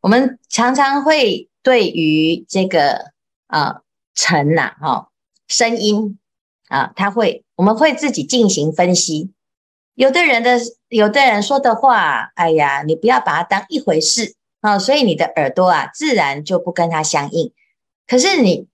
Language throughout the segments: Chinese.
我们常常会对于这个啊尘呐哈声音啊，他会我们会自己进行分析。有的人的有的人说的话，哎呀，你不要把它当一回事啊，所以你的耳朵啊自然就不跟它相应。可是你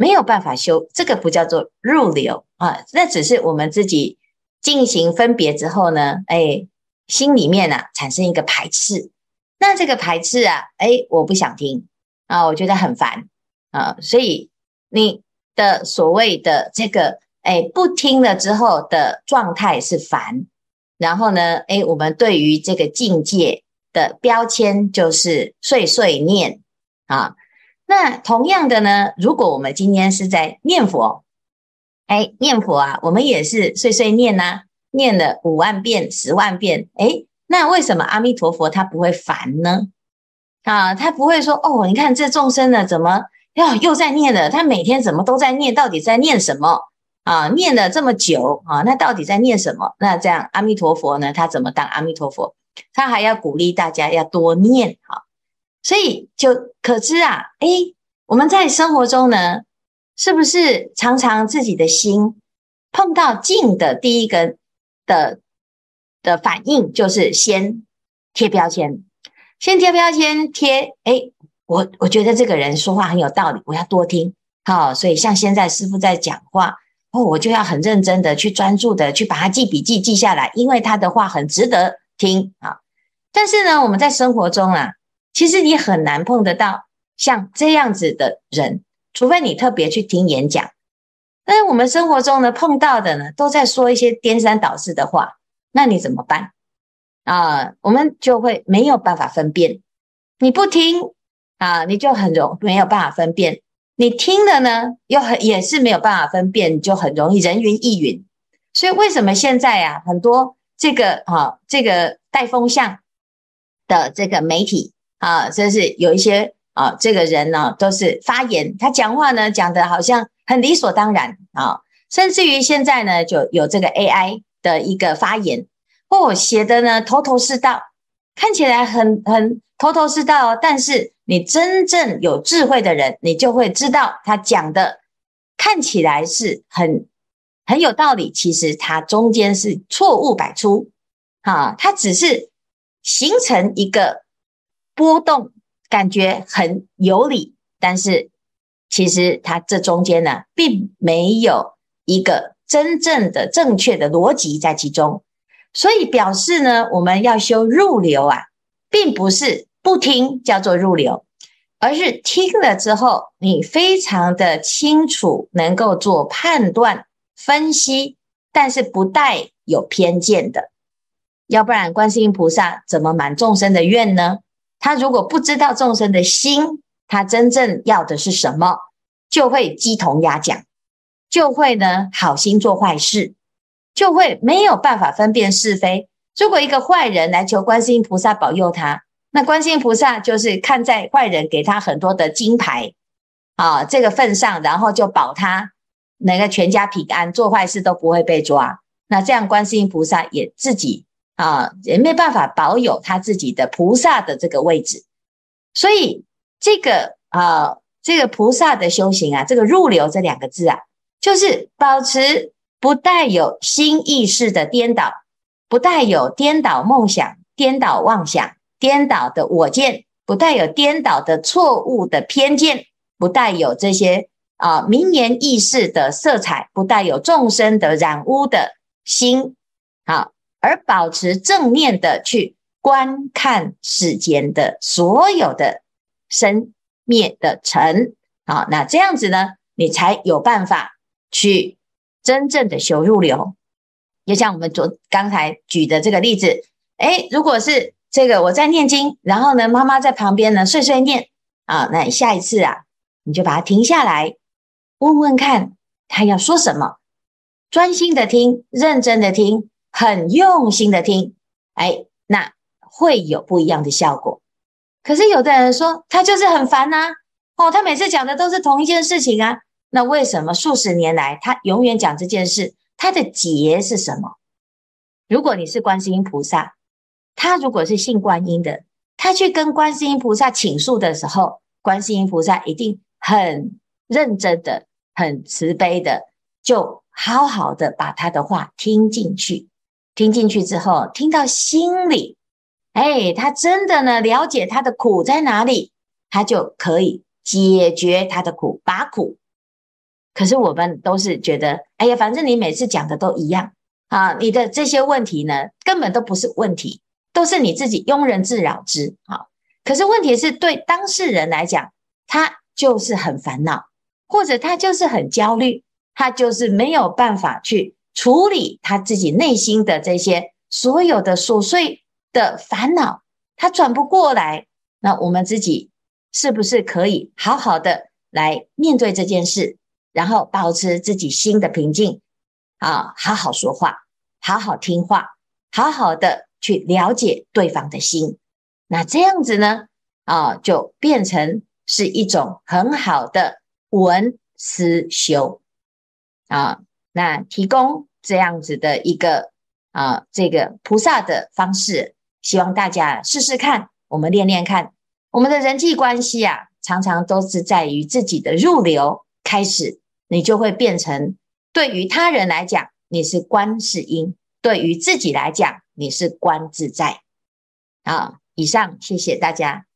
没有办法修，这个不叫做入流啊，那只是我们自己进行分别之后呢，哎，心里面啊产生一个排斥。那这个排斥啊，哎，我不想听啊，我觉得很烦啊，所以你的所谓的这个，哎，不听了之后的状态是烦，然后呢，哎，我们对于这个境界的标签就是碎碎念啊。那同样的呢，如果我们今天是在念佛，哎，念佛啊，我们也是碎碎念呐，念了五万遍、十万遍，哎。那为什么阿弥陀佛他不会烦呢？啊，他不会说哦，你看这众生呢，怎么哟又在念了？他每天怎么都在念？到底在念什么啊？念了这么久啊，那到底在念什么？那这样阿弥陀佛呢？他怎么当阿弥陀佛？他还要鼓励大家要多念哈。所以就可知啊，诶，我们在生活中呢，是不是常常自己的心碰到境的第一个的？的反应就是先贴标签，先贴标签贴，诶，我我觉得这个人说话很有道理，我要多听，好，所以像现在师傅在讲话，哦，我就要很认真的去专注的去把它记笔记记下来，因为他的话很值得听啊。但是呢，我们在生活中啊，其实你很难碰得到像这样子的人，除非你特别去听演讲。但是我们生活中呢，碰到的呢，都在说一些颠三倒四的话。那你怎么办啊？我们就会没有办法分辨。你不听啊，你就很容没有办法分辨。你听了呢，又很也是没有办法分辨，就很容易人云亦云。所以为什么现在啊，很多这个啊，这个带风向的这个媒体啊，真是有一些啊，这个人呢，都是发言，他讲话呢讲的好像很理所当然啊，甚至于现在呢，就有这个 AI。的一个发言，哦，写的呢头头是道，看起来很很头头是道，但是你真正有智慧的人，你就会知道他讲的看起来是很很有道理，其实他中间是错误百出，啊，他只是形成一个波动，感觉很有理，但是其实他这中间呢，并没有一个。真正的正确的逻辑在其中，所以表示呢，我们要修入流啊，并不是不听叫做入流，而是听了之后，你非常的清楚，能够做判断分析，但是不带有偏见的。要不然，观世音菩萨怎么满众生的愿呢？他如果不知道众生的心，他真正要的是什么，就会鸡同鸭讲。就会呢，好心做坏事，就会没有办法分辨是非。如果一个坏人来求观世音菩萨保佑他，那观世音菩萨就是看在坏人给他很多的金牌啊这个份上，然后就保他那个全家平安，做坏事都不会被抓。那这样观世音菩萨也自己啊也没办法保有他自己的菩萨的这个位置。所以这个啊这个菩萨的修行啊，这个入流这两个字啊。就是保持不带有心意识的颠倒，不带有颠倒梦想、颠倒妄想、颠倒的我见，不带有颠倒的错误的偏见，不带有这些啊名言意识的色彩，不带有众生的染污的心，好，而保持正面的去观看世间的所有的生灭的尘，好，那这样子呢，你才有办法。去真正的修入流，就像我们昨刚才举的这个例子，诶，如果是这个我在念经，然后呢，妈妈在旁边呢碎碎念啊，那下一次啊，你就把它停下来，问问看他要说什么，专心的听，认真的听，很用心的听，诶，那会有不一样的效果。可是有的人说他就是很烦呐，哦，他每次讲的都是同一件事情啊。那为什么数十年来他永远讲这件事，他的结是什么？如果你是观世音菩萨，他如果是信观音的，他去跟观世音菩萨倾诉的时候，观世音菩萨一定很认真的、很慈悲的，就好好的把他的话听进去。听进去之后，听到心里，哎，他真的呢了解他的苦在哪里，他就可以解决他的苦，把苦。可是我们都是觉得，哎呀，反正你每次讲的都一样啊，你的这些问题呢，根本都不是问题，都是你自己庸人自扰之啊。可是问题是对当事人来讲，他就是很烦恼，或者他就是很焦虑，他就是没有办法去处理他自己内心的这些所有的琐碎的烦恼，他转不过来。那我们自己是不是可以好好的来面对这件事？然后保持自己心的平静啊，好好说话，好好听话，好好的去了解对方的心。那这样子呢，啊，就变成是一种很好的闻思修啊。那提供这样子的一个啊，这个菩萨的方式，希望大家试试看，我们练练看。我们的人际关系啊，常常都是在于自己的入流开始。你就会变成，对于他人来讲，你是观世音；对于自己来讲，你是观自在。啊，以上，谢谢大家。